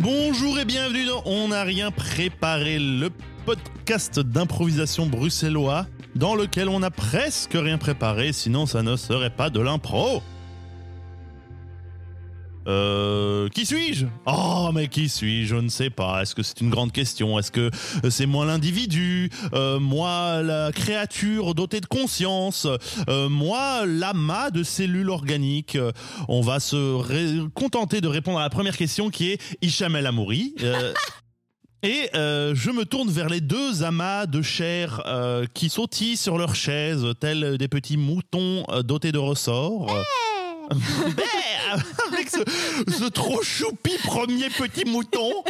Bonjour et bienvenue dans On n'a rien préparé, le podcast d'improvisation bruxellois dans lequel on n'a presque rien préparé, sinon ça ne serait pas de l'impro. Euh, qui suis-je? Oh, mais qui suis-je? Je ne sais pas. Est-ce que c'est une grande question? Est-ce que c'est moi l'individu? Euh, Moi la créature dotée de conscience? Euh, Moi l'amas de cellules organiques? On va se contenter de répondre à la première question qui est Hicham El Amouri. Et euh, je me tourne vers les deux amas de chair euh, qui sautillent sur leurs chaises, tels des petits moutons euh, dotés de ressorts. Bé, Avec ce, ce trop choupi premier petit mouton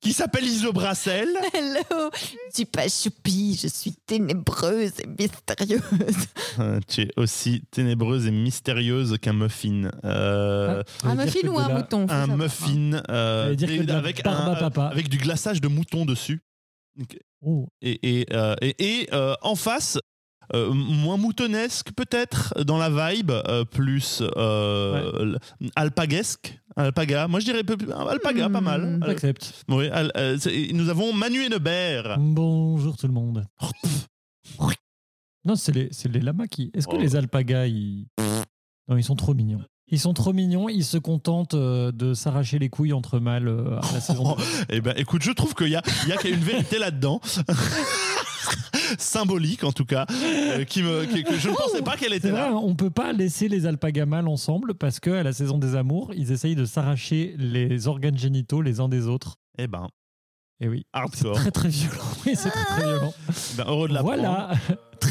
qui s'appelle Isobracel. Hello, je suis pas choupie, je suis ténébreuse et mystérieuse. Euh, tu es aussi ténébreuse et mystérieuse qu'un muffin. Euh, veut Un muffin ou un la- mouton un muffin euh, et- la avec, barbe un- à papa. avec du glaçage de mouton dessus. Oh, et, et, euh, et- et, euh, en face, euh, moins moutonnesque peut-être dans la vibe, euh, plus euh, alpaguesque. Alpaga, moi je dirais alpaga, pas mal. Hmm. J'accepte. oui, al- euh, nous avons Manu Hennebert. Bonjour tout le monde. Non, c'est les, les lamas qui. Est-ce que Oh. les alpagas, ils. Non, ils sont trop mignons. Ils sont trop mignons, ils se contentent de s'arracher les couilles entre mâles à la saison. Eh ben, écoute, je trouve qu'il y a, y a une vérité là-dedans. Symbolique en tout cas, euh, qui me, qui- que je ne pensais pas qu'elle était vrai, là. hein, on peut pas laisser les alpagas mâles ensemble parce que à la saison des amours, ils essayent de s'arracher les organes génitaux les uns des autres. Eh ben, Et oui, c'est très très violent. Oui, c'est très très violent. Ben, heureux de l'apprendre. Voilà,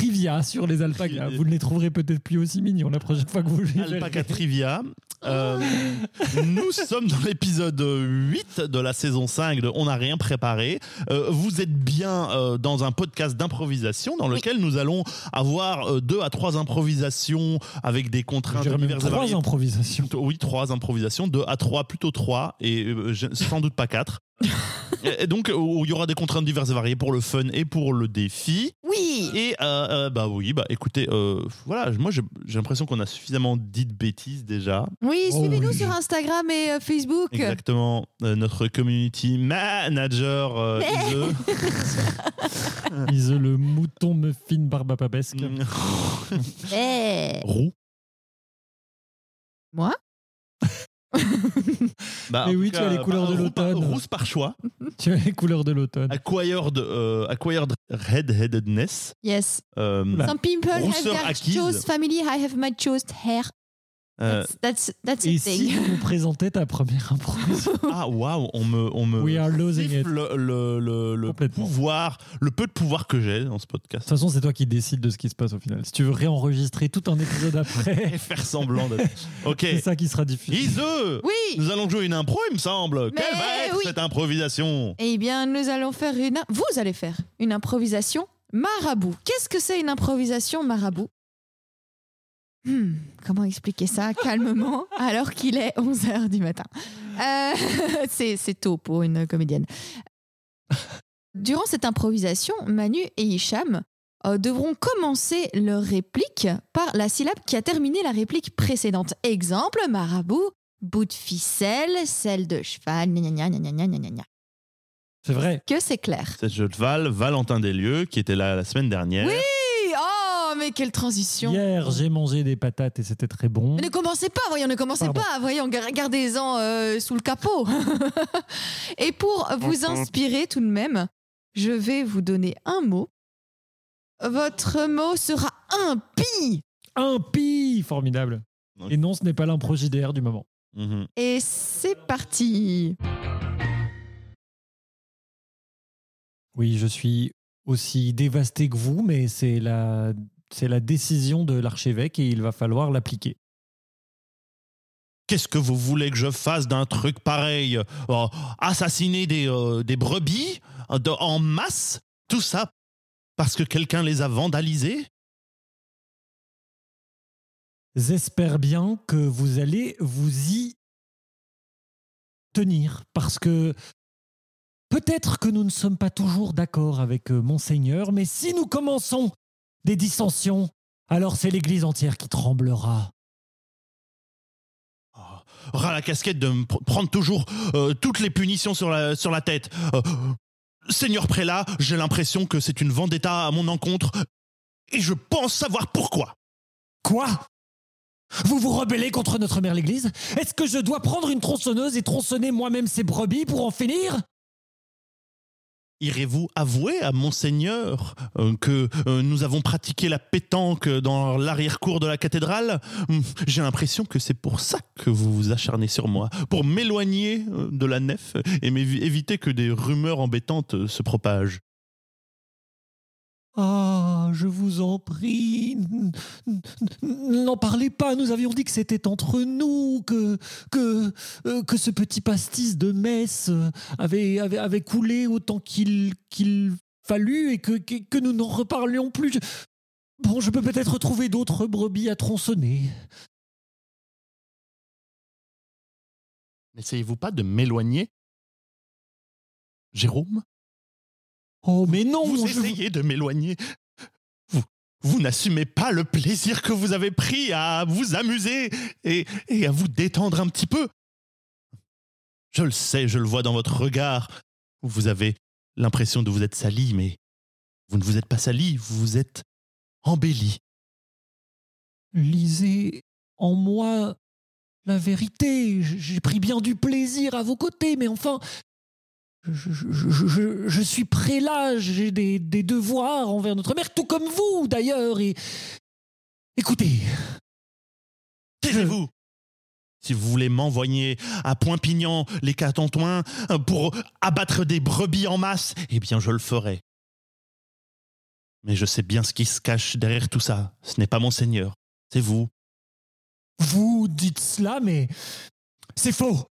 trivia sur les alpagas. Vous ne les trouverez peut-être plus aussi mignons la prochaine fois que vous les verrez. Alpaca Trivia. Euh, nous sommes dans l'épisode 8 de la saison 5 de On n'a rien préparé. Euh, vous êtes bien euh, dans un podcast d'improvisation dans lequel nous allons avoir deux à trois improvisations avec des contraintes diverses trois improvisations. Oui, trois improvisations, deux à trois, plutôt trois, et sans doute pas quatre. et donc, il y aura des contraintes diverses et variées pour le fun et pour le défi. Oui, Et euh, euh, bah oui, bah écoutez, euh, voilà, moi j'ai l'impression qu'on a suffisamment dit de bêtises déjà. oui, Oh suivez-nous oui. sur Instagram et euh, Facebook. Exactement, euh, notre community manager euh, Ise. Ise le mouton muffin barbapapesque. Mm. Eh, Roux. Moi? Bah, Mais oui, tu as les couleurs de l'automne. Rousse par choix. Tu as les couleurs de l'automne. Acquired, euh, acquired red-headedness. Yes. Euh. Some people have their chose family, I have my chose hair. Euh, That's, that's, that's Et a si nous présentais ta première improvisation ah waouh, on me, on me We are losing it. le, le, le pouvoir, le peu de pouvoir que j'ai dans ce De podcast. toute façon, c'est toi qui décides de ce qui se passe au final. Si tu veux réenregistrer tout un épisode Et après, faire semblant d'être. Ok. c'est ça qui sera diffusé. Ise, Oui. nous allons jouer une impro, il me semble. Mais Quelle va être oui. cette improvisation Eh bien, nous allons faire une. Vous allez faire une improvisation marabout. Qu'est-ce que c'est une improvisation marabout? Hmm, comment expliquer ça calmement alors qu'il est 11h du matin? Euh, c'est tôt pour une comédienne. Durant cette improvisation, Manu et Hicham euh, devront commencer leur réplique par la syllabe qui a terminé la réplique précédente. Exemple, marabout, bout de ficelle, celle de cheval, gna gna gna C'est vrai. Que c'est clair. C'est jeu de Val, Valentin Deslieux, qui était là la semaine dernière. Oui mais quelle transition Hier, j'ai mangé des patates et c'était très bon. Mais ne commencez pas, voyons, ne commencez Pardon. pas, voyons, gar- gardez-en euh, sous le capot. Et pour vous inspirer tout de même, je vais vous donner un mot. Votre mot sera impie. Pi Formidable. Et non, ce n'est pas l'impro JDR du moment. Mhm. Et c'est parti. Oui, je suis aussi dévasté que vous, mais c'est la, c'est la décision de l'archevêque et il va falloir l'appliquer. Qu'est-ce que vous voulez que je fasse d'un truc pareil? Oh, Assassiner des, euh, des brebis euh, de- en masse? Tout ça parce que quelqu'un les a vandalisés J'espère bien que vous allez vous y tenir, parce que peut-être que nous ne sommes pas toujours d'accord avec euh, Monseigneur, mais si nous commençons des dissensions, alors c'est l'Église entière qui tremblera. ras la casquette de me pr- prendre toujours euh, toutes les punitions sur la, sur la tête. Euh, Seigneur prélat, j'ai l'impression que c'est une vendetta à mon encontre et je pense savoir pourquoi. Quoi? Vous vous rebellez contre notre mère l'Église? Est-ce que je dois prendre une tronçonneuse et tronçonner moi-même ces brebis pour en finir? Irez-vous avouer à Monseigneur euh, que euh, nous avons pratiqué la pétanque dans l'arrière-cour de la cathédrale? Hum, J'ai l'impression que c'est pour ça que vous vous acharnez sur moi, pour m'éloigner euh, de la nef et éviter que des rumeurs embêtantes se propagent. Ah, je vous en prie, n'en parlez pas. Nous avions dit que c'était entre nous, que que euh, que ce petit pastis de messe avait avait, coulé autant qu'il qu'il fallut et que que, nous n'en reparlions plus. Bon, je peux peut-être trouver d'autres brebis à tronçonner. N'essayez-vous pas de m'éloigner Jérôme? Oh, mais non, Vous je- essayez de m'éloigner. Vous, vous n'assumez pas le plaisir que vous avez pris à vous amuser et, et à vous détendre un petit peu. Je le sais, je le vois dans votre regard. Vous avez l'impression de vous être sali, mais vous ne vous êtes pas sali, vous vous êtes embelli. lisez en moi la vérité. J'ai pris bien du plaisir à vos côtés, mais enfin, je, je- je- je- je suis prélat, j'ai des, des devoirs envers notre mère, tout comme vous d'ailleurs. Et écoutez, Taisez-vous Si vous voulez m'envoyer à Poinpignan, les Catantoins, euh, pour abattre des brebis en masse, eh bien je le ferai. Mais je sais bien ce qui se cache derrière tout ça. Ce n'est pas mon seigneur, c'est vous. vous dites cela, mais c'est faux.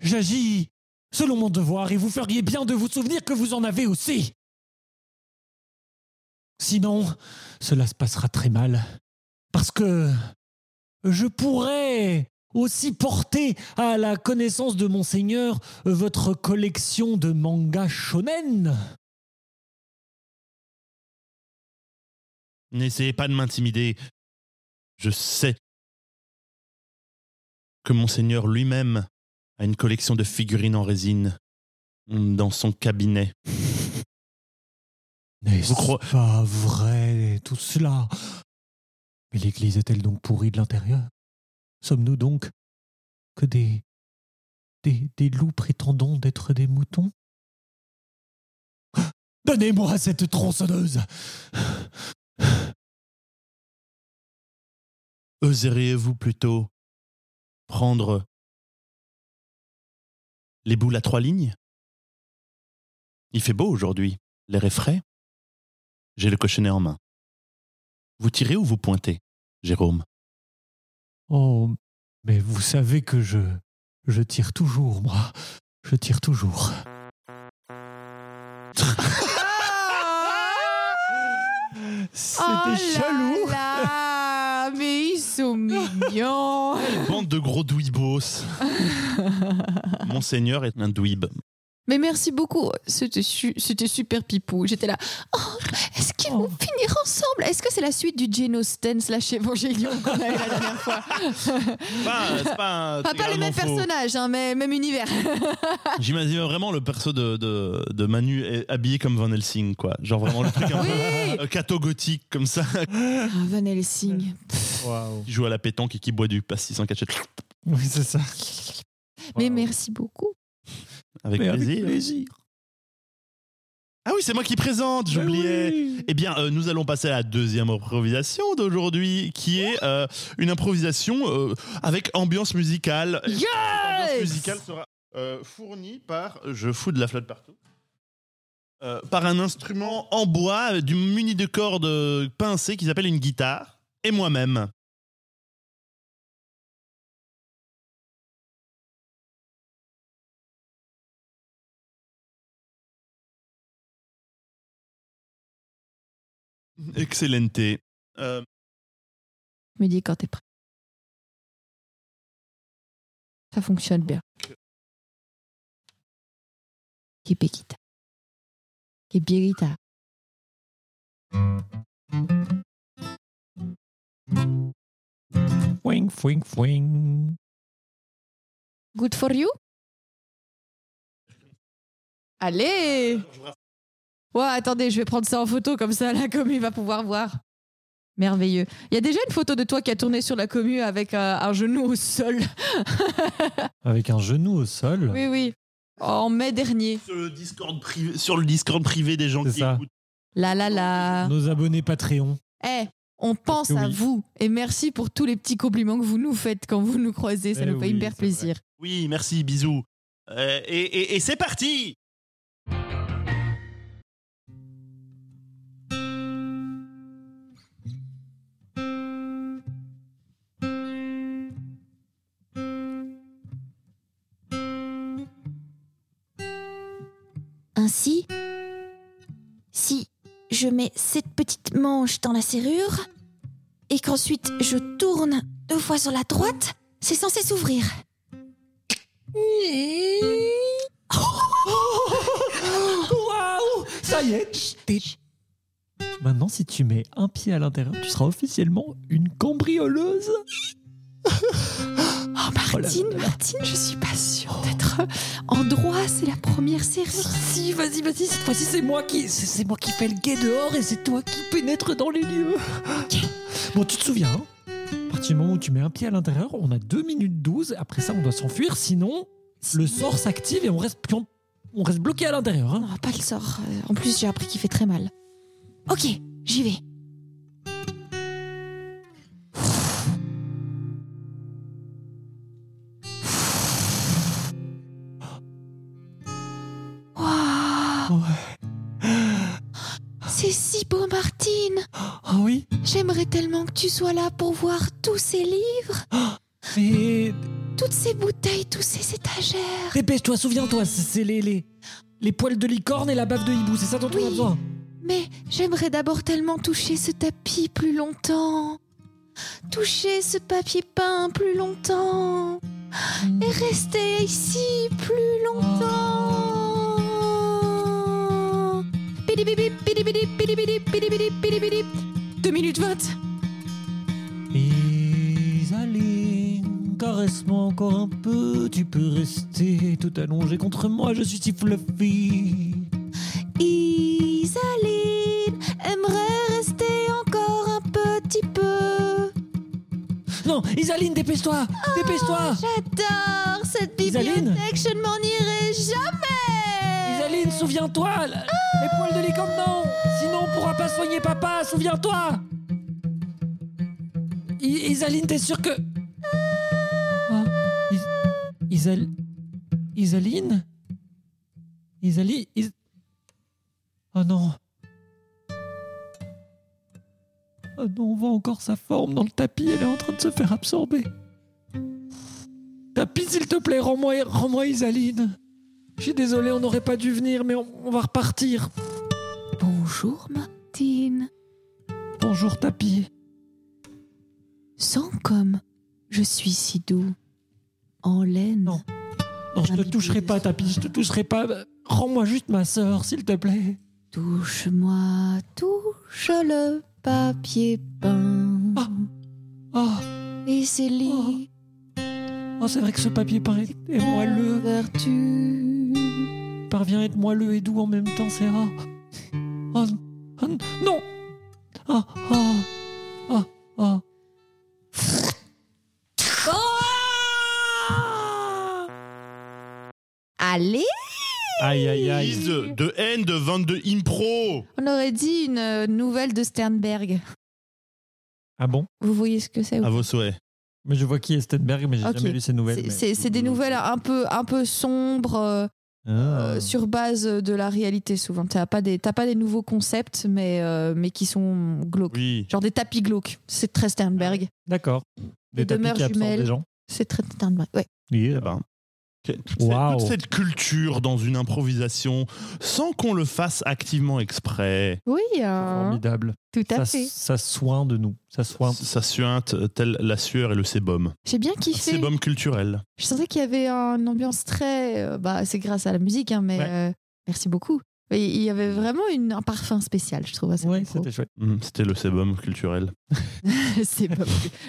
J'agis selon mon devoir et vous feriez bien de vous souvenir que vous en avez aussi. Sinon, cela se passera très mal. Parce que je pourrais aussi porter à la connaissance de monseigneur votre collection de mangas shonen. N'essayez pas de m'intimider. Je sais que monseigneur lui-même a une collection de figurines en résine dans son cabinet. N'est-ce pas vrai tout cela. Mais l'Église est-elle donc pourrie de l'intérieur? Sommes-nous donc que des, des, des loups prétendant d'être des moutons? Donnez-moi cette tronçonneuse! Oseriez-vous plutôt prendre les boules à trois lignes Il fait beau aujourd'hui, l'air est frais. J'ai le cochonnet en main. Vous tirez ou vous pointez, Jérôme? Oh, mais vous savez que je, je tire toujours, moi. Je tire toujours. C'était Oh chalou là là, mais ils sont mignons. Bande de gros douibos. Monseigneur est un douib. Mais merci beaucoup. C'était su- c'était super pipou. J'étais là. Oh, est-ce qu'ils vont Oh. finir ensemble? Est-ce que c'est la suite du Geno Sten slash Evangelion qu'on a eu la dernière fois? Pas, c'est pas, Pas, pas les mêmes faux. personnages, hein, mais même univers. J'imagine vraiment le perso de, de, de Manu habillé comme Van Helsing, quoi. Genre vraiment le truc un Oui peu euh, catho-gothique comme ça, Ah, Van Helsing. Qui joue à la pétanque et qui boit du pastis en cachette. Oui, c'est ça. Mais merci beaucoup. Avec Mais plaisir. avec plaisir. Ah oui, c'est moi qui présente, j'oubliais. Oui. Eh bien, euh, nous allons passer à la deuxième improvisation d'aujourd'hui, qui est euh, une improvisation euh, avec ambiance musicale. Yes Cette ambiance musicale sera fournie par, je fous de la flotte partout, par un instrument en bois du muni de cordes pincées qui s'appelle une guitare, et moi-même. Excellente. Euh, Me dis quand t'es prêt. Ça fonctionne bien. Kipekita. Kipirita. Fouing, fouing, fouing. Good for you Allez Ouais, attendez, je vais prendre ça en photo comme ça la commu va pouvoir voir. Merveilleux. Il y a déjà une photo de toi qui a tourné sur la commu avec euh, un genou au sol. Avec un genou au sol. Oui, oui. En mai dernier. Sur le Discord privé, sur le Discord privé des gens qui ça. écoutent. La la la. Nos abonnés Patreon. Eh, on pense à oui. vous et merci pour tous les petits compliments que vous nous faites quand vous nous croisez. Ça Eh nous fait oui, hyper vrai. plaisir. Oui, merci, bisous. Euh, et et- et c'est parti je mets cette petite manche dans la serrure et qu'ensuite je tourne deux fois sur la droite, c'est censé s'ouvrir. Waouh Ça y est Maintenant, si tu mets un pied à l'intérieur, tu seras officiellement une cambrioleuse. Oh, Oh là Martine, là. Martine, je suis pas sûre d'être en droit. C'est la première serrure. Si, vas-y, vas-y, cette fois-ci, c'est moi qui, c'est moi qui fais le guet dehors et c'est toi qui pénètre dans les lieux. Bon, tu te souviens, hein? À partir du moment où tu mets un pied à l'intérieur, on a 2 minutes 12. Après ça, on doit s'enfuir, sinon le sort s'active et on reste, puis on, on reste bloqué à l'intérieur. hein. Non, pas le sort. Euh, En plus, j'ai appris qu'il fait très mal. Ok, j'y vais. J'aimerais tellement que tu sois là pour voir tous ces livres, Mais toutes ces bouteilles, tous ces étagères. dépêche-toi, souviens-toi, c'est les, les, les poils de licorne et la bave de hibou, c'est ça dont on a Oui. besoin. Mais j'aimerais d'abord tellement toucher ce tapis plus longtemps. Toucher ce papier peint plus longtemps. Et rester ici plus longtemps. 2 minutes 20. Isaline, caresse-moi encore un peu, tu peux rester tout allongé contre moi, je suis si fluffy. Isaline aimerait rester encore un petit peu. Non, Isaline, dépêche-toi, dépêche-toi. J'adore cette Isaline bibliothèque, je ne m'en irai jamais. Souviens-toi, les poils de licorne, non, sinon on pourra pas soigner papa, souviens-toi. Isaline, t'es sûre que... Ah, Is- Isal... Isaline? Isaline Is- Oh non. Oh non, on voit encore sa forme dans le tapis, elle est en train de se faire absorber. Tapis, s'il te plaît, rends-moi rends Isaline. Je suis désolé, on n'aurait pas dû venir, mais on, on va repartir. Bonjour Martine. Bonjour, Tapis. Sans comme je suis si doux. En laine. Non. Non, je te toucherai pas, Tapis, je te toucherai pas. Rends-moi juste ma sœur, s'il te plaît. Touche-moi, touche le papier peint. Ah. Oh, Et ses lits. oh c'est vrai que ce papier peint est, est moelleux. Vertu. Parvient à être moelleux et doux en même temps, c'est rare. Oh, oh, non Oh, oh, oh, oh. Allez? Aïe, aïe, aïe. De, de haine de 22 impro On aurait dit une euh, nouvelle de Sternberg. Ah bon? Vous voyez ce que c'est À vos souhaits. Mais je vois qui est Stenberg, mais j'ai jamais lu ses nouvelles. C'est- mais- C'est c'est des nouvelles un peu, un peu sombres euh, Ah. euh, sur base de la réalité souvent. T'as pas des, t'as pas des nouveaux concepts, mais, euh, mais qui sont glauques. Oui. Genre des tapis glauques. C'est très Sternberg. D'accord. Des Les tapis demeures qui des gens. C'est très Sternberg. Ouais. Oui, Eh ben, toute, cette, toute cette culture dans une improvisation sans qu'on le fasse activement exprès. Oui, euh, formidable. tout à Ça, fait. ça soigne de nous. Ça soigne. Ça suinte tel la sueur et le sébum. J'ai bien Un kiffé. sébum culturel. Je sentais qu'il y avait une ambiance très. euh, bah, c'est grâce à la musique, hein, mais Ouais. euh, merci beaucoup. Il y avait vraiment une- un parfum spécial, je trouve. à cette Ouais, micro. c'était chouette. Hum, C'était le sébum culturel. C'est pas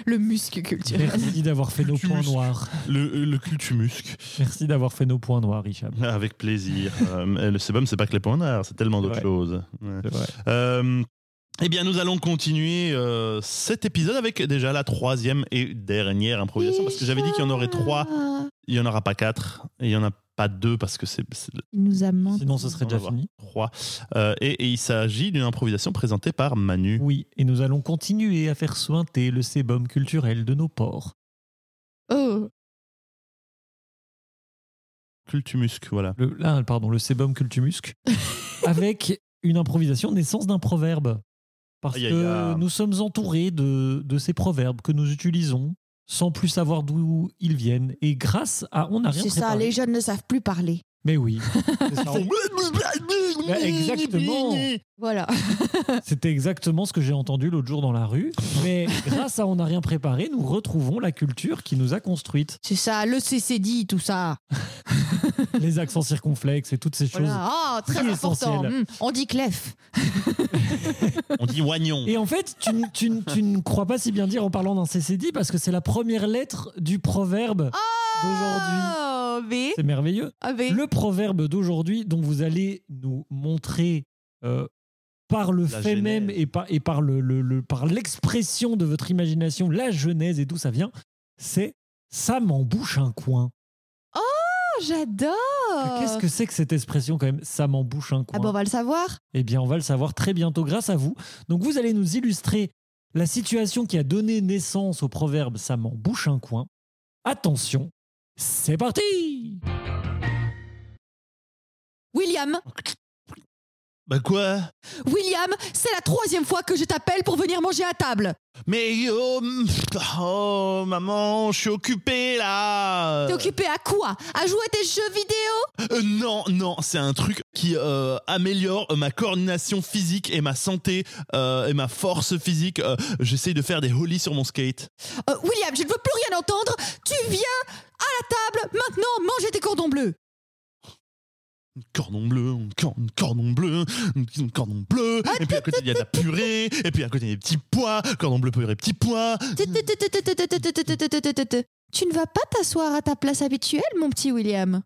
le muscle culturel. Merci d'avoir fait nos points noirs. Le, le cultumusque. Merci d'avoir fait nos points noirs, Richard. Avec plaisir. Euh, le sébum, c'est pas que les points noirs, c'est tellement d'autres choses. Ouais. C'est vrai. Euh, eh bien, nous allons continuer euh, cet épisode avec déjà la troisième et dernière improvisation. Parce que j'avais dit qu'il y en aurait trois, il n'y en aura pas quatre. Et il n'y en a pas deux parce que c'est Il nous a menti. Sinon, ce serait déjà fini. trois. Euh, et, et il s'agit d'une improvisation présentée par Manu. Oui, et nous allons continuer à faire sointer le sébum culturel de nos porcs. Oh, Cultumusque, voilà. Le, là, pardon, le sébum cultumusque. avec une improvisation naissance d'un proverbe. Parce Aïe, aïe, que nous sommes entourés de, de ces proverbes que nous utilisons sans plus savoir d'où ils viennent. Et grâce à On n'a rien c'est ça, les jeunes ne savent plus parler. Mais oui. C'est ça. Bah, exactement. Voilà. C'était exactement ce que j'ai entendu l'autre jour dans la rue. Mais grâce à On n'a rien préparé, nous retrouvons la culture qui nous a construite. C'est ça, le CCD, tout ça. Les accents circonflexes et toutes ces choses. Voilà. Ah, très si important. Hum, on dit clef. On dit oignon. Et en fait, tu, tu tu ne crois pas si bien dire en parlant d'un CCD parce que c'est la première lettre du proverbe d'aujourd'hui. Oh. C'est merveilleux. Ah. Le proverbe d'aujourd'hui dont vous allez nous montrer euh, par le La fait genèse. même et par, et par le, le- le- par l'expression de votre imagination, la genèse et d'où ça vient, c'est ça m'embouche un coin. Oh, j'adore. Qu'est-ce que c'est que cette expression quand même Ça m'embouche un coin. Ah, bon, on va le savoir. Eh bien, on va le savoir très bientôt grâce à vous. Donc, vous allez nous illustrer la situation qui a donné naissance au proverbe ça m'en bouche un coin. Attention, c'est parti William, Bah quoi? William, c'est la troisième fois que je t'appelle pour venir manger à table. Mais oh, oh, maman, je suis occupé là. T'es occupé à quoi? À jouer à tes jeux vidéo? Euh, non, non, c'est un truc qui euh, améliore ma coordination physique et ma santé euh, et ma force physique. Euh, J'essaye de faire des hollies sur mon skate. Euh, William, je ne veux plus rien entendre. Tu viens à la table maintenant manger tes cordons bleus. Cordon bleu, cor- cordon bleu, cordon bleu. Et puis à côté il y a de la purée. Et puis à côté il y a des petits pois. Cordon bleu, purée, petits pois. Tu ne vas pas t'asseoir à ta place habituelle, mon petit William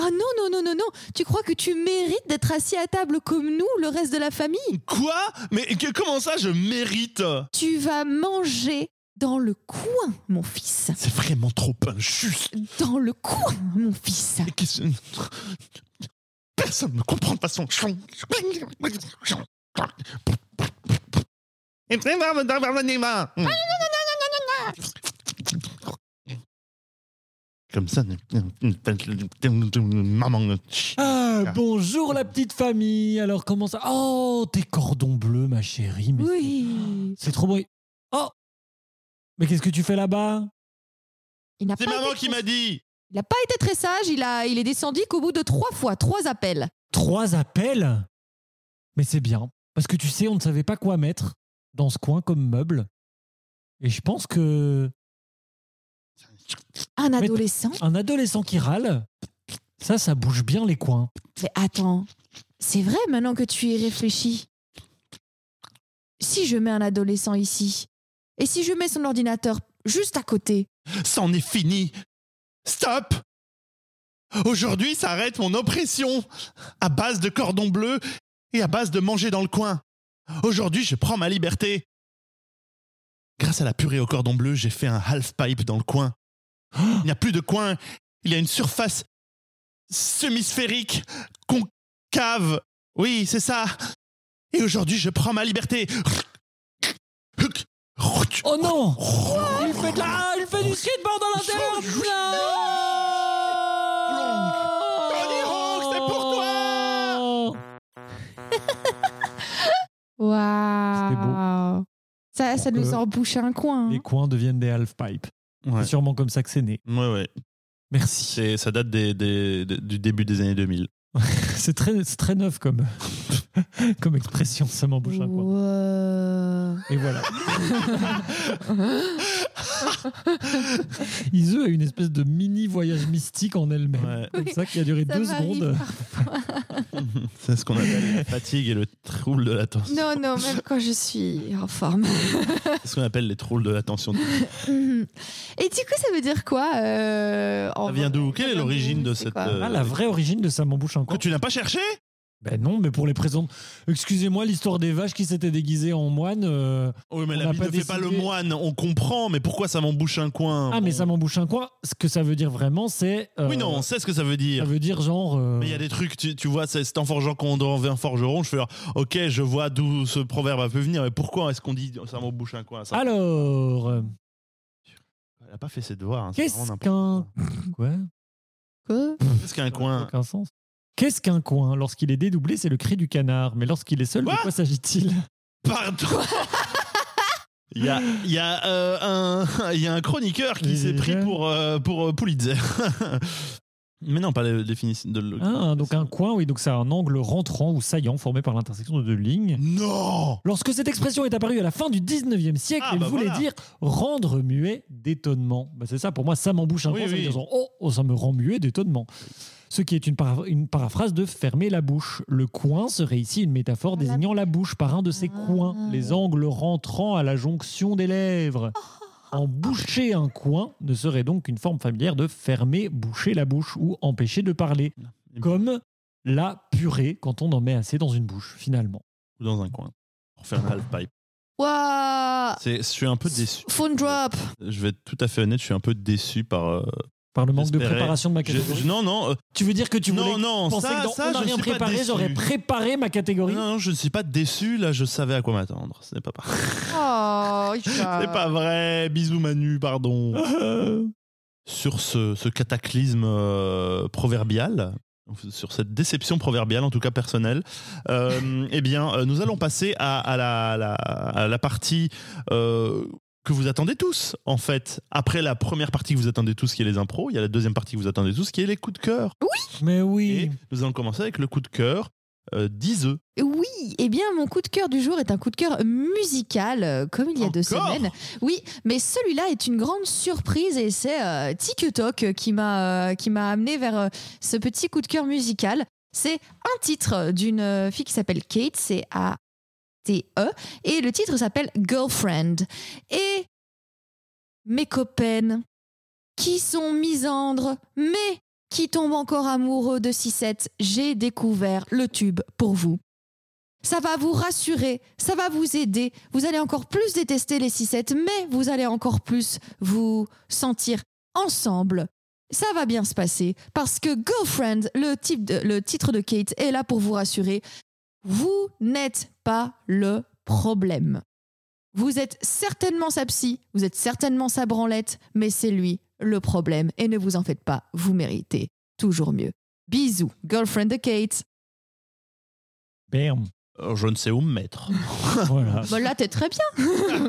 Ah non, non, non, non, non. Tu crois que tu mérites d'être assis à table comme nous, le reste de la famille Quoi Mais que- comment ça je mérite Tu vas manger dans le coin, mon fils. C'est vraiment trop injuste. Dans le coin, mon fils. Et qu'est-ce- Personne ne comprend de toute façon. Comme ça. Maman. Ah, bonjour la petite famille Alors, comment ça? Oh, tes cordons bleus, ma chérie. mais Oui. C'est trop beau. Oh Mais qu'est-ce que tu fais là-bas? Il n'a C'est pas, maman été qui très- m'a dit. il n'a pas été très sage. Il, a, il est descendu qu'au bout de trois fois, trois appels. Trois appels? Mais c'est bien. Parce que tu sais, on ne savait pas quoi mettre dans ce coin comme meuble. Et je pense que Un adolescent un adolescent qui râle, ça, ça bouge bien les coins. Mais attends, c'est vrai maintenant que tu y réfléchis. Si je mets un adolescent ici, et si je mets son ordinateur juste à côté, C'en est fini. Stop Aujourd'hui s'arrête mon oppression à base de cordon bleu et à base de manger dans le coin. Aujourd'hui, je prends ma liberté. Grâce à la purée au cordon bleu, j'ai fait un half-pipe dans le coin. Il n'y a plus de coin. Il y a une surface semi-sphérique, concave. Oui, c'est ça. Et aujourd'hui, je prends ma liberté. Oh non Il fait de la... Il fait du skateboard à l'intérieur Tony Hawk, c'est pour toi waouh Ça, ça Pour nous que en bouche un coin. hein. Les coins deviennent des half-pipes. Ouais. C'est sûrement comme ça que c'est né. Ouais, ouais. Merci. C'est, ça date des, des- des- du début des années 2000. C'est très, c'est très neuf comme, comme expression, ça m'embauche un coin. Wow. Et voilà. Izu a une espèce de mini voyage mystique en elle-même. Ouais. Comme Oui, ça qui a duré ça deux secondes. C'est ce qu'on appelle la fatigue et le trouble de l'attention. Non, non, même quand je suis en forme. C'est ce qu'on appelle les troubles de l'attention. Mhm. Et du coup, ça veut dire quoi euh, en Ça vient vrai? D'où Quelle est vient l'origine de cette, euh, Ah, la vraie origine de ça m'embouche Que encore. tu n'as pas cherché? Ben non, mais pour les présents. Excusez-moi, l'histoire des vaches qui s'étaient déguisées en moines. euh, Oui, mais On la vie ne fait pas le moine, on comprend, mais pourquoi ça m'embouche un coin Ah, mais ça m'embouche un coin. Ce que ça veut dire vraiment, c'est. euh, Oui, non, on sait ce que ça veut Ça dire. veut dire genre. euh, Mais il y a des trucs, tu, tu vois, c'est en forgeant qu'on devient un forgeron. Je fais, ok, je vois d'où ce proverbe peut venir, mais pourquoi est-ce qu'on dit ça m'embouche un coin ça, Alors, Elle a pas fait ses devoirs. hein, qu'est-ce qu'un. Quoi quoi. Qu'est-ce qu'un coin? Aucun sens. Qu'est-ce qu'un coin Lorsqu'il est dédoublé, c'est le cri du canard. Mais lorsqu'il est seul, Quoi de quoi s'agit-il? Pardon Il y a, il y, a, euh, un- il y a un chroniqueur qui s'est pris pour, euh, pour euh, Pulitzer. Mais non, pas la définition de le- Ah, donc un coin, oui, donc c'est un angle rentrant ou saillant formé par l'intersection de deux lignes. Non Lorsque cette expression est apparue à la fin du 19e siècle, Ah, elle bah voulait voilà. dire rendre muet d'étonnement. Bah, c'est ça, pour moi, ça m'embouche un Oui, coin, ça veut oui. dire genre, oh, oh, ça me rend muet d'étonnement. Ce qui est une, para- une paraphrase de fermer la bouche. Le coin serait ici une métaphore désignant la bouche par un de ses Ah. coins, les angles rentrant à la jonction des lèvres. Emboucher un coin ne serait donc qu'une forme familière de fermer, boucher la bouche ou empêcher de parler. Comme la purée quand on en met assez dans une bouche, finalement. Ou dans un coin. Pour faire un half pipe. Waouh C'est- Je suis un peu déçu. Phone drop Je vais être tout à fait honnête, je suis un peu déçu par. euh, Par le manque de préparation de ma catégorie. je- non, non, euh, Tu veux dire que tu non, voulais non, penser ça, que dans ça, On rien pas préparé, j'aurais préparé ma catégorie Non, non, je ne suis pas déçu, là, je savais à quoi m'attendre. Ce n'est pas, pas- Oh, c'est pas vrai. Bisous Manu, pardon. Sur ce, ce cataclysme euh, proverbial, sur cette déception proverbiale, en tout cas personnelle, euh, eh bien, euh, nous allons passer à, à la, à la- à la partie euh, que vous attendez tous, en fait. Après la première partie que vous attendez tous, qui est les impros, il y a la deuxième partie que vous attendez tous, qui est les coups de cœur. Mais Et oui. nous allons commencer avec le coup de cœur euh, d'Iseux. Oui, eh bien mon coup de cœur du jour est un coup de cœur musical, euh, comme il y a deux semaines. Oui, mais celui-là est une grande surprise et c'est euh, TikTok qui m'a euh, qui m'a amené vers euh, ce petit coup de cœur musical. C'est un titre d'une fille qui s'appelle Kate, c'est A Et le titre s'appelle Girlfriend. Et mes copaines qui sont misandres, mais qui tombent encore amoureux de 6-7, j'ai découvert le tube pour vous. Ça va vous rassurer, ça va vous aider. Vous allez encore plus détester les 6-7, mais vous allez encore plus vous sentir ensemble. Ça va bien se passer parce que Girlfriend, le titre de Kate, est là pour vous rassurer. Vous n'êtes pas le problème. Vous êtes certainement sa psy, vous êtes certainement sa branlette, mais c'est lui le problème. Et ne vous en faites pas, vous méritez toujours mieux. Bisous, girlfriend de Kate. Bam. Euh, Je ne sais où me mettre. Voilà. Bon, là, t'es très bien.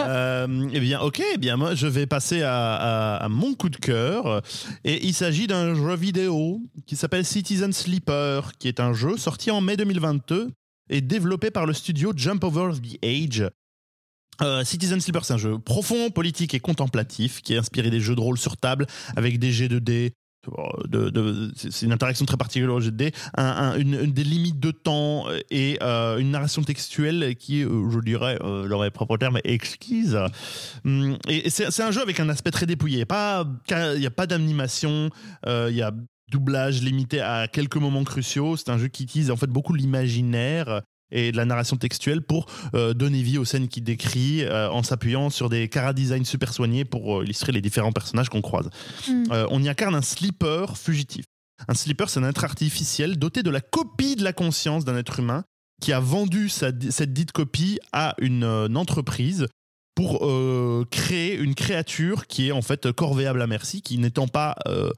Euh, eh bien, ok, eh bien, moi, je vais passer à, à- à mon coup de cœur. Et il s'agit d'un jeu vidéo qui s'appelle Citizen Sleeper, qui est un jeu sorti en mai 2022 et développé par le studio Jump Over the Age. Euh, Citizen Sleeper, c'est un jeu profond, politique et contemplatif qui est inspiré des jeux de rôle sur table avec des jets de dés. C'est une interaction très particulière au jet de dés, un- un- une, des limites de temps et euh, une narration textuelle qui, euh, je dirais, euh, dans mes propres termes, exquise. Hum, Et, c'est un jeu avec un aspect très dépouillé. Il n'y a pas, d'animation, euh, il y a doublage limité à quelques moments cruciaux. C'est un jeu qui utilise en fait beaucoup l'imaginaire et de la narration textuelle pour euh, donner vie aux scènes qu'il décrit euh, en s'appuyant sur des cara design super soignés pour euh, illustrer les différents personnages qu'on croise. Mm. On y incarne un sleeper fugitif. Un sleeper, c'est un être artificiel doté de la copie de la conscience d'un être humain qui a vendu sa- cette dite copie à une, une entreprise pour euh, créer une créature qui est en fait corvéable à merci, qui n'étant pas euh,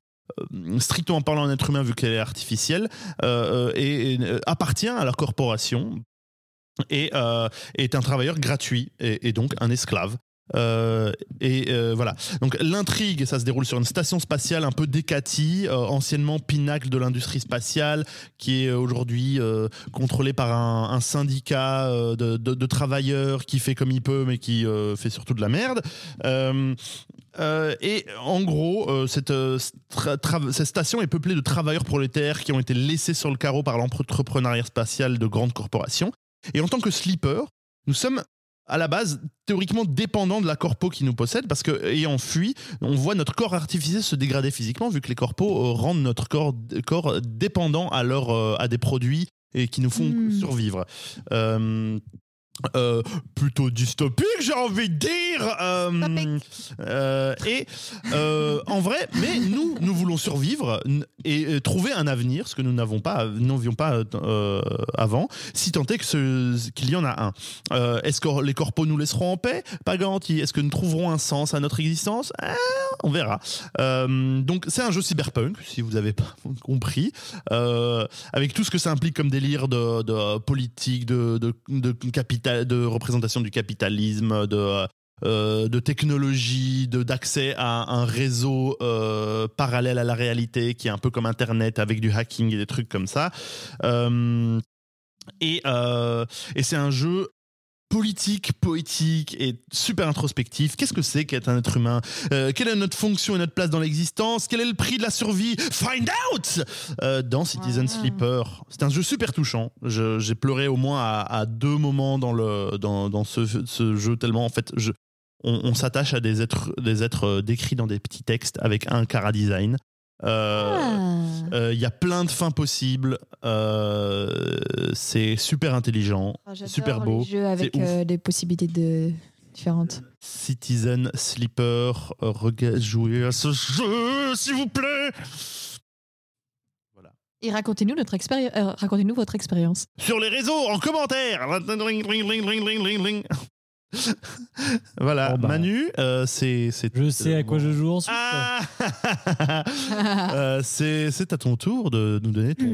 strictement parlant un être humain vu qu'elle est artificielle, euh, euh, et, euh, appartient à leur corporation et euh, est un travailleur gratuit et, donc un esclave. Euh, et euh, voilà. Donc l'intrigue, ça se déroule sur une station spatiale un peu décatie, euh, anciennement pinacle de l'industrie spatiale, qui est aujourd'hui euh, contrôlée par un, syndicat euh, de, travailleurs qui fait comme il peut, mais qui euh, fait surtout de la merde. Euh, et en gros, euh, cette, euh, cette station est peuplée de travailleurs prolétaires qui ont été laissés sur le carreau par l'entrepreneuriat spatial de grandes corporations. Et en tant que sleeper, nous sommes à la base théoriquement dépendants de la corpo qui nous possède parce que ayant fui, on voit notre corps artificiel se dégrader physiquement vu que les corpos rendent notre corps, corps dépendant à, leur, à des produits et qui nous font Hmm. survivre. Euh, euh, plutôt dystopique, j'ai envie de dire. Euh, euh, et euh, en vrai, mais nous, nous voulons survivre et trouver un avenir, ce que nous n'avons pas, n'avions pas euh, avant, si tant est que qu'il y en a un. Est-ce que les corpos nous laisseront en paix? Pas garanti. Est-ce que nous trouverons un sens à notre existence? On verra. Donc c'est un jeu cyberpunk, si vous avez pas compris, avec tout ce que ça implique comme délire de, de politique, de, de, de capital, de représentation du capitalisme, de euh, de technologie, de d'accès à un réseau euh, parallèle à la réalité qui est un peu comme Internet avec du hacking et des trucs comme ça. Euh, et euh, et c'est un jeu politique, poétique et super introspectif. Qu'est-ce que c'est qu'être un être humain? Euh, Quelle est notre fonction et notre place dans l'existence? Quel est le prix de la survie? Find out Euh, Dans Citizen. Sleeper. C'est un jeu super touchant. J'ai pleuré au moins à, à deux moments dans, le, dans, dans ce, ce jeu, tellement en fait, je, on, on s'attache à des êtres, des êtres euh, décrits dans des petits textes avec un cara design. Euh, Ah. euh, Il y a plein de fins possibles. Euh, c'est super intelligent, Ah, super les beau. jeux avec euh, des possibilités de... différentes. Citizen Sleeper, jouez à ce jeu, s'il vous plaît. Voilà. Et racontez-nous notre expérience. euh, racontez-nous votre expérience. Sur les réseaux, en commentaire. voilà, Oh bah. Manu, euh, c'est, c'est. Je sais à quoi je joue ensuite. Ah Euh, c'est, c'est à ton tour de nous donner ton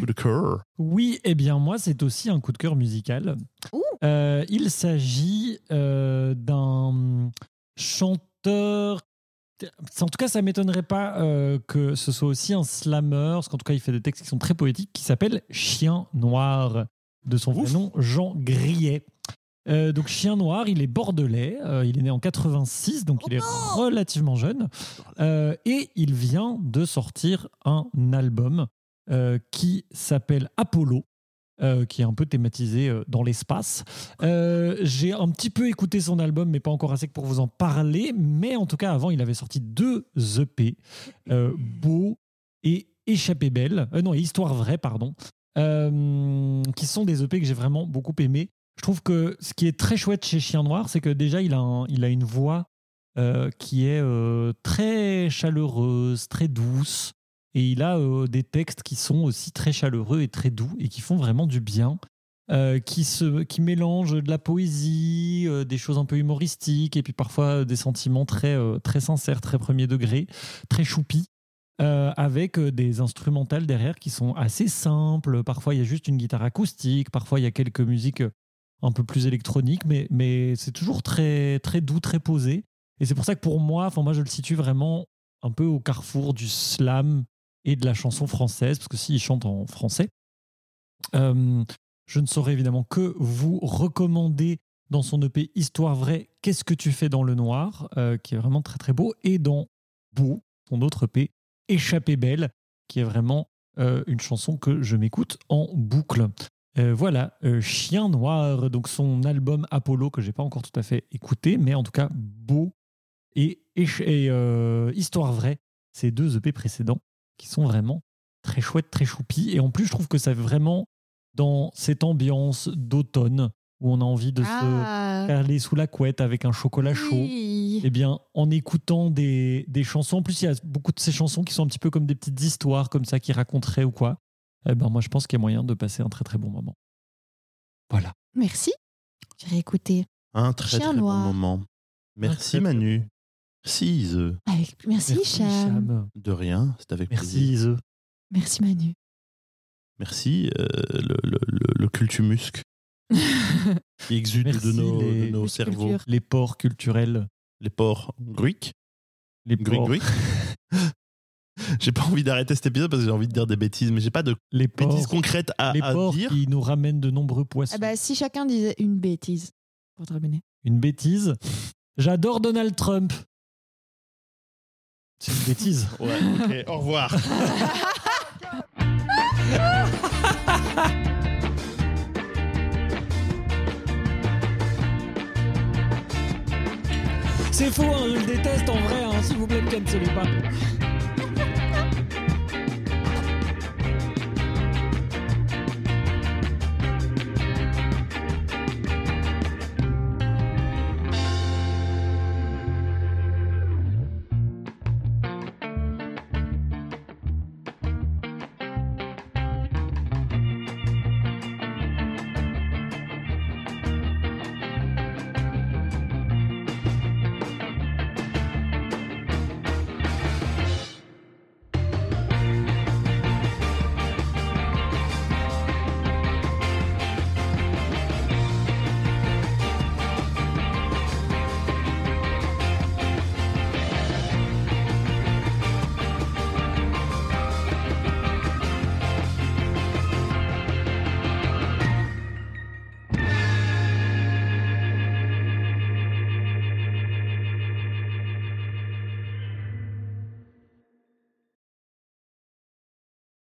coup de cœur. Oui, eh bien moi, c'est aussi un coup de cœur musical. Euh, il s'agit euh, d'un chanteur. En tout cas, ça m'étonnerait pas euh, que ce soit aussi un slammer, parce qu'en tout cas, il fait des textes qui sont très poétiques, qui s'appelle Chien Noir, de son vrai nom, Jean Grillet. Euh, donc Chien Noir, il est bordelais, euh, il est né en 86, donc il est relativement jeune, euh, et il vient de sortir un album qui s'appelle Apollo, qui est un peu thématisé dans l'espace. J'ai un petit peu écouté son album, mais pas encore assez pour vous en parler. Mais en tout cas, avant, il avait sorti deux EP, Beau et Échappée belle, non, Histoire vraie, pardon, qui sont des EP que j'ai vraiment beaucoup aimés. Je trouve que ce qui est très chouette chez Chien Noir, c'est que déjà, il a, une voix euh, qui est euh, très chaleureuse, très douce. Et il a euh, des textes qui sont aussi très chaleureux et très doux et qui font vraiment du bien, qui, se, qui mélangent de la poésie, des choses un peu humoristiques et puis parfois des sentiments très, très sincères, très premier degré, très choupis, euh, avec des instrumentales derrière qui sont assez simples. Parfois il y a juste une guitare acoustique, parfois il y a quelques musiques un peu plus électroniques, mais, mais c'est toujours très, très doux, très posé. Et c'est pour ça que pour moi, enfin moi je le situe vraiment un peu au carrefour du slam et de la chanson française, parce que s'il chante en français, euh, je ne saurais évidemment que vous recommander dans son EP Histoire vraie, Qu'est-ce que tu fais dans le noir, euh, qui est vraiment très très beau, et dans Beau, son autre EP, Échappée belle, qui est vraiment euh, une chanson que je m'écoute en boucle. Euh, voilà, euh, Chien Noir, donc son album Apollo que j'ai pas encore tout à fait écouté, mais en tout cas beau et, et, et, euh, Histoire vraie, ces deux EP précédents qui sont vraiment très chouettes, très choupis. Et en plus, je trouve que ça fait vraiment dans cette ambiance d'automne où on a envie de se Ah, caler sous la couette avec un chocolat chaud. oui. Eh bien, en écoutant des, des chansons, en plus, il y a beaucoup de ces chansons qui sont un petit peu comme des petites histoires comme ça qui raconteraient ou quoi. Eh ben, moi, je pense qu'il y a moyen de passer un très très bon moment. Voilà. Merci. J'ai réécouté. Un très Chien très noir. bon moment. Merci Manu. Merci Ise. Avec... Merci, Cham. Cham. De rien, c'est avec Merci plaisir. Ise. Merci Manu. Merci euh, le, le, le, le cultumusque. qui Merci, de nos, les- de nos les cerveaux. Les ports culturels. Les porcs gruiques. Les Gruic, ports, gruic. J'ai pas envie d'arrêter cet épisode parce que j'ai envie de dire des bêtises, mais j'ai pas de les bêtises concrètes à, les à ports dire. qui nous ramènent de nombreux poissons. Ah bah, si chacun disait une bêtise pour terminer. Une bêtise. J'adore Donald Trump. C'est une bêtise. Ouais, ok, au revoir. C'est faux, hein, je le déteste en vrai. hein, S'il vous plaît, ne cancelez pas.